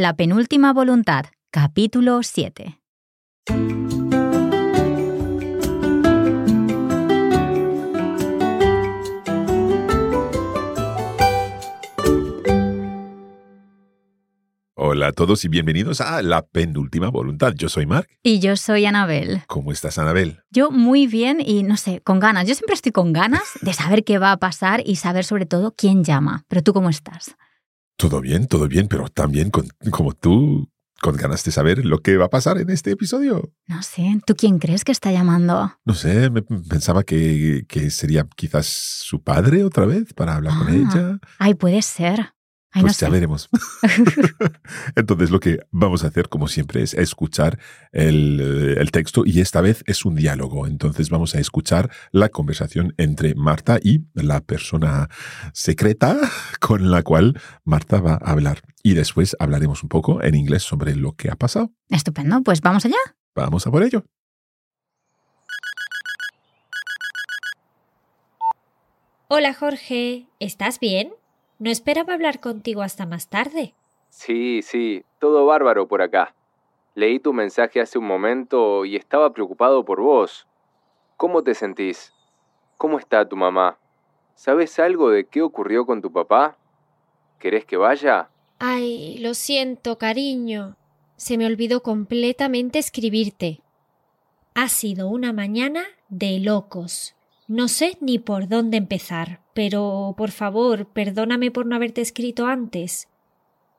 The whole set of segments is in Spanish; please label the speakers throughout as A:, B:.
A: La penúltima voluntad, capítulo 7.
B: Hola a todos y bienvenidos a La Penúltima Voluntad. Yo soy Mark.
A: Y yo soy Anabel.
B: ¿Cómo estás, Anabel?
A: Yo muy bien y no sé, con ganas. Yo siempre estoy con ganas de saber qué va a pasar y saber sobre todo quién llama. Pero tú, ¿cómo estás?
B: Todo bien, todo bien, pero también con, como tú, con ganas de saber lo que va a pasar en este episodio.
A: No sé, ¿tú quién crees que está llamando?
B: No sé, me pensaba que, que sería quizás su padre otra vez para hablar con
A: Ah.
B: ella.
A: Ay, puede ser. Ay,
B: Pues
A: no
B: ya
A: sé.
B: veremos. Entonces lo que vamos a hacer, como siempre, es escuchar el, eh, el texto y esta vez es un diálogo. Entonces vamos a escuchar la conversación entre Marta y la persona secreta con la cual Marta va a hablar. Y después hablaremos un poco en inglés sobre lo que ha pasado.
A: Estupendo, pues vamos allá.
B: Vamos a por ello.
C: Hola Jorge, ¿estás bien? No esperaba hablar contigo hasta más tarde.
D: Sí, sí, todo bárbaro por acá. Leí tu mensaje hace un momento y estaba preocupado por vos. ¿Cómo te sentís? ¿Cómo está tu mamá? ¿Sabes algo de qué ocurrió con tu papá? ¿Querés que vaya?
C: Ay, lo siento, cariño. Se me olvidó completamente escribirte. Ha sido una mañana de locos. No sé ni por dónde empezar, pero por favor, perdóname por no haberte escrito antes.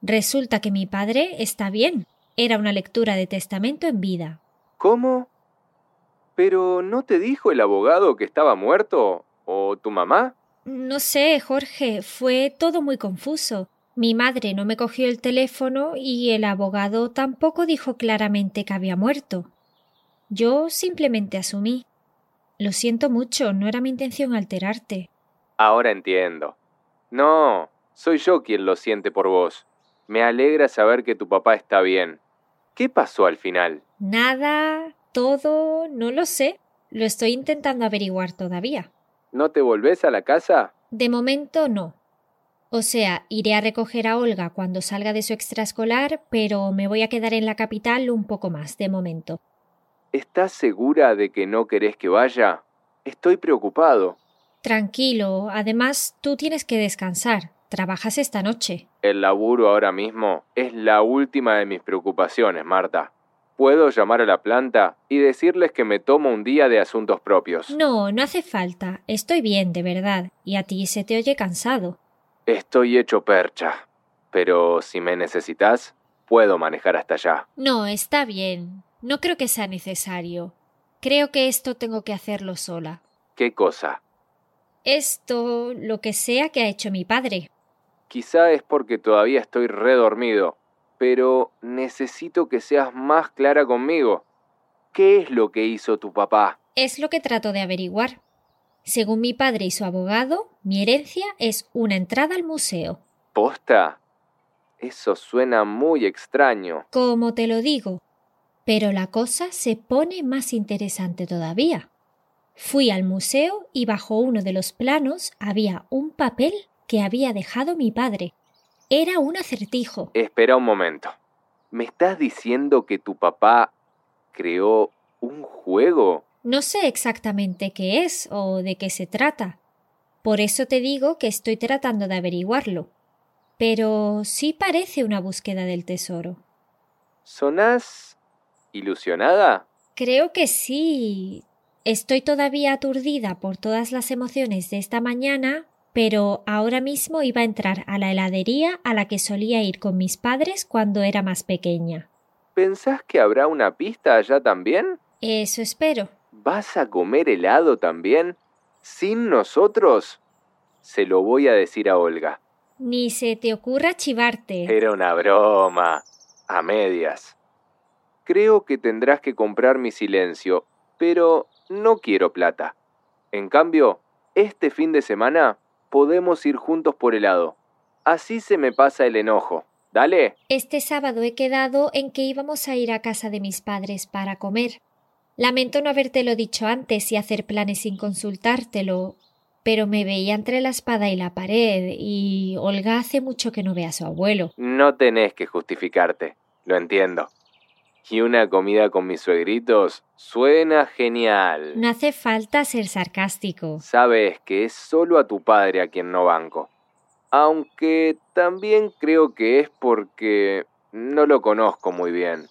C: Resulta que mi padre está bien. Era una lectura de testamento en vida.
D: ¿Cómo? ¿Pero no te dijo el abogado que estaba muerto? ¿O tu mamá?
C: No sé, Jorge, fue todo muy confuso. Mi madre no me cogió el teléfono y el abogado tampoco dijo claramente que había muerto. Yo simplemente asumí. Lo siento mucho, no era mi intención alterarte.
D: Ahora entiendo. No, soy yo quien lo siente por vos. Me alegra saber que tu papá está bien. ¿Qué pasó al final?
C: Nada, todo, no lo sé. Lo estoy intentando averiguar todavía.
D: ¿No te volvés a la casa?
C: De momento no. O sea, iré a recoger a Olga cuando salga de su extraescolar, pero me voy a quedar en la capital un poco más, de momento.
D: ¿Estás segura de que no querés que vaya? Estoy preocupado.
C: Tranquilo, además tú tienes que descansar. Trabajas esta noche.
D: El laburo ahora mismo es la última de mis preocupaciones, Marta. Puedo llamar a la planta y decirles que me tomo un día de asuntos propios.
C: No, no hace falta. Estoy bien, de verdad. Y a ti se te oye cansado.
D: Estoy hecho percha. Pero si me necesitas, puedo manejar hasta allá.
C: No, está bien. No creo que sea necesario. Creo que esto tengo que hacerlo sola.
D: ¿Qué cosa?
C: Esto, lo que sea que ha hecho mi padre.
D: Quizá es porque todavía estoy redormido, pero necesito que seas más clara conmigo. ¿Qué es lo que hizo tu papá?
C: Es lo que trato de averiguar. Según mi padre y su abogado, mi herencia es una entrada al museo.
D: ¿Posta? Eso suena muy extraño.
C: Como te lo digo. Pero la cosa se pone más interesante todavía. Fui al museo y bajo uno de los planos había un papel que había dejado mi padre. Era un acertijo.
D: Espera un momento. ¿Me estás diciendo que tu papá creó un juego?
C: No sé exactamente qué es o de qué se trata. Por eso te digo que estoy tratando de averiguarlo. Pero sí parece una búsqueda del tesoro.
D: ¿Sonás ilusionada?
C: Creo que sí. Estoy todavía aturdida por todas las emociones de esta mañana, pero ahora mismo iba a entrar a la heladería a la que solía ir con mis padres cuando era más pequeña.
D: ¿Pensás que habrá una pista allá también?
C: Eso espero.
D: ¿Vas a comer helado también? ¿Sin nosotros? Se lo voy a decir a Olga.
C: Ni se te ocurra chivarte.
D: Era una broma. A medias. Creo que tendrás que comprar mi silencio, pero no quiero plata. En cambio, este fin de semana podemos ir juntos por helado. Así se me pasa el enojo. Dale.
C: Este sábado he quedado en que íbamos a ir a casa de mis padres para comer. Lamento no habértelo dicho antes y hacer planes sin consultártelo. pero me veía entre la espada y la pared y Olga hace mucho que no ve a su abuelo.
D: No tenés que justificarte, lo entiendo. Y una comida con mis suegritos suena genial.
C: No hace falta ser sarcástico.
D: Sabes que es solo a tu padre a quien no banco. Aunque también creo que es porque no lo conozco muy bien.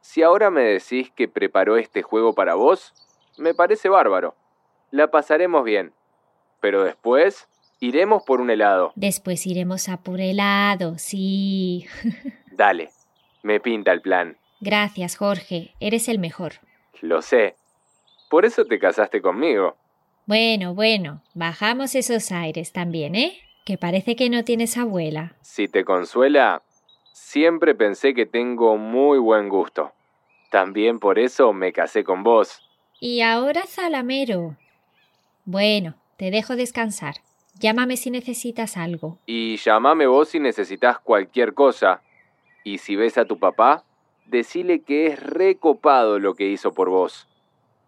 D: Si ahora me decís que preparó este juego para vos, me parece bárbaro. La pasaremos bien. Pero después iremos por un helado.
C: Después iremos a por helado, sí.
D: Dale, me pinta el plan.
C: Gracias, Jorge. Eres el mejor.
D: Lo sé. Por eso te casaste conmigo.
C: Bueno, bueno, bajamos esos aires también, ¿eh? Que parece que no tienes abuela.
D: Si te consuela, siempre pensé que tengo muy buen gusto. También por eso me casé con vos.
C: Y ahora Zalamero. Bueno, te dejo descansar. Llámame si necesitas algo.
D: Y llámame vos si necesitas cualquier cosa. Y si ves a tu papá, decile que es recopado lo que hizo por vos.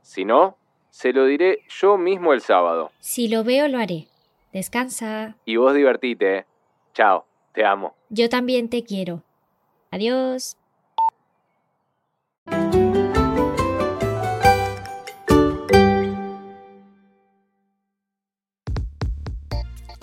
D: Si no, se lo diré yo mismo el sábado.
C: Si lo veo, lo haré. Descansa.
D: Y vos divertite, ¿eh? Chao, te amo.
C: Yo también te quiero. Adiós.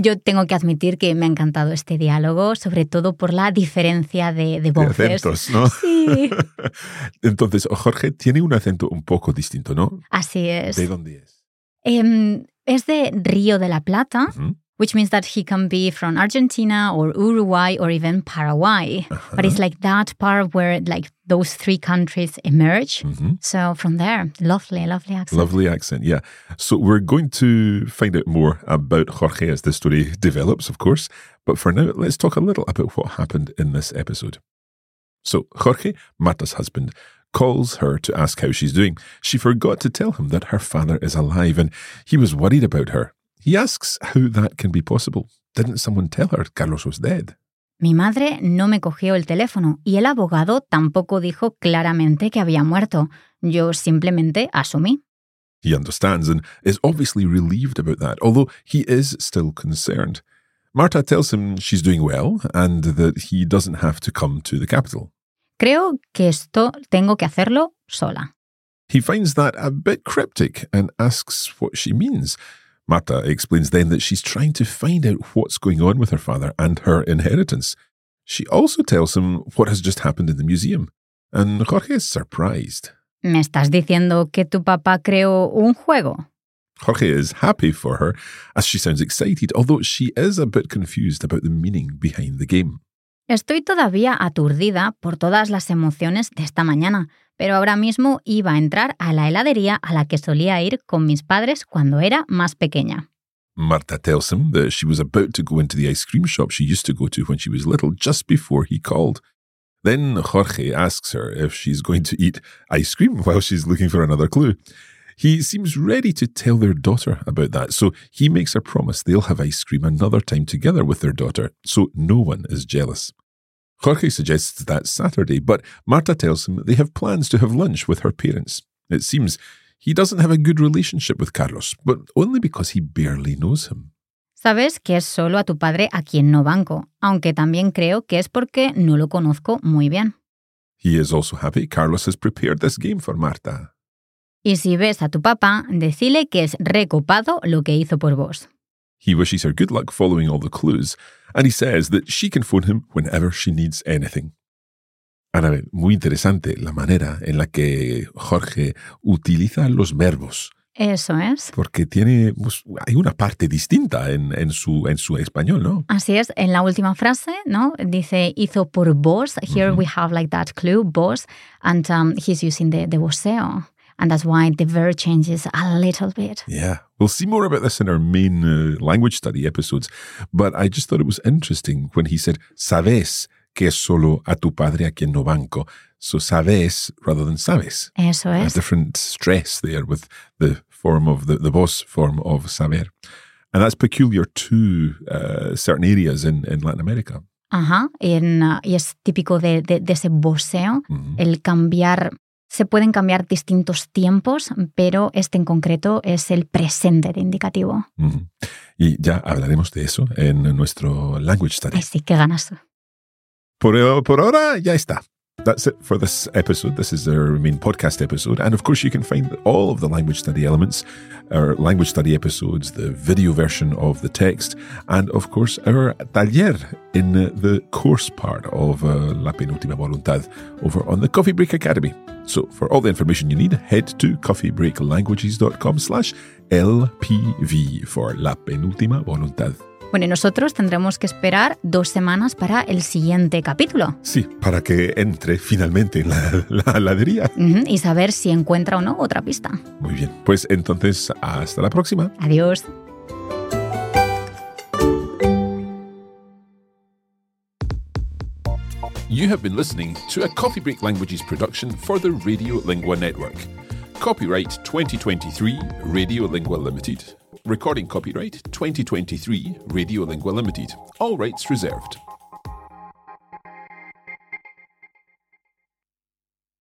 A: Yo tengo que admitir que me ha encantado este diálogo, sobre todo por la diferencia de, de voces.
B: De acentos, ¿no?
A: Sí.
B: Entonces, Jorge tiene un acento un poco distinto, ¿no?
A: Así es.
B: ¿De dónde es?
A: Em, es de Río de la Plata. Which means that he can be from Argentina or Uruguay or even Paraguay. But it's like that part where like those three countries emerge.
B: Mhm.
A: So from there, lovely, lovely accent.
B: Lovely accent, yeah. So we're going to find out more about Jorge as the story develops, of course. But for now, let's talk a little about what happened in this episode. So Jorge, Marta's husband, calls her to ask how she's doing. She forgot to tell him that her father is alive and he was worried about her. He asks how that can be possible. Didn't someone tell her Carlos was dead?
A: Mi madre no me cogió el teléfono y el abogado tampoco dijo claramente que había muerto. Yo simplemente asumí.
B: He understands and is obviously relieved about that, although he is still concerned. Marta tells him she's doing well and that he doesn't have to come to the capital.
A: Creo que esto tengo que hacerlo sola.
B: He finds that a bit cryptic and asks what she means. Marta explains then that she's trying to find out what's going on with her father and her inheritance. She also tells him what has just happened in the museum, and Jorge is surprised.
A: ¿Me estás diciendo que tu papá creó un juego?
B: Jorge is happy for her as she sounds excited, although she is a bit confused about the meaning behind the game.
A: Estoy todavía aturdida por todas las emociones de esta mañana, pero ahora mismo iba a entrar a la heladería a la que solía ir con mis padres cuando era más pequeña.
B: Marta tells him that she was about to go into the ice cream shop she used to go to when she was little just before he called. Then Jorge asks her if she's going to eat ice cream while she's looking for another clue. He seems ready to tell their daughter about that, so he makes her promise they'll have ice cream another time together with their daughter, so no one is jealous. Jorge suggests that Saturday, but Marta tells him they have plans to have lunch with her parents. It seems he doesn't have a good relationship with Carlos, but only because he barely knows him.
A: Sabes que es solo a tu padre a quien no banco, aunque también creo que es porque no lo conozco muy bien.
B: He is also happy Carlos has prepared this game for Marta.
A: Y si ves a tu papá, decile que es recopado lo que hizo por vos.
B: He wishes her good luck following all the clues, and he says that she can phone him whenever she needs anything. Ahora, muy interesante la manera en la que Jorge utiliza los verbos.
A: Eso es.
B: Porque tiene, pues, hay una parte distinta en, en, su, en su español, ¿no?
A: Así es. En la última frase, ¿no? Dice hizo por vos. Here
B: Ujú.
A: we have like that clue, vos, and um, he's using the, the voseo. And that's why the verb changes a little bit.
B: Yeah. We'll see more about this in our main uh, language study episodes. But I just thought it was interesting when he said, sabes que es solo a tu padre a quien no banco. So sabes rather than sabes.
A: Eso
B: A different stress there with the form of the, the voz form of saber. And that's peculiar to uh, certain areas in, in Latin America.
A: Ajá. En, uh, y es típico de, de, de ese voseo.
B: Mhm.
A: el cambiar, se pueden cambiar distintos tiempos, pero este en concreto es el presente de indicativo.
B: Y ya hablaremos de eso en nuestro language study.
A: Ay, sí, qué ganas.
B: Por, por ahora ya está. That's it for this episode. This is our main podcast episode. And of course, you can find all of the language study elements, our language study episodes, the video version of the text, and of course, our taller in the course part of uh, La Penúltima Voluntad over on the Coffee Break Academy. So for all the information you need, head to coffeebreaklanguages.com slash LPV for La Penúltima Voluntad.
A: Bueno, y nosotros tendremos que esperar dos semanas para el siguiente capítulo
B: Sí, para que entre finalmente en la, la heladería.
A: Ujú, y saber si encuentra o no otra pista.
B: Muy bien, pues entonces hasta la próxima.
A: Adiós.
B: You have been listening to a Coffee Break Languages production for the Radio Lingua Network. Copyright 2023 Radio Lingua Limited. Recording copyright 2023 Radio Lingua Limited. All rights reserved.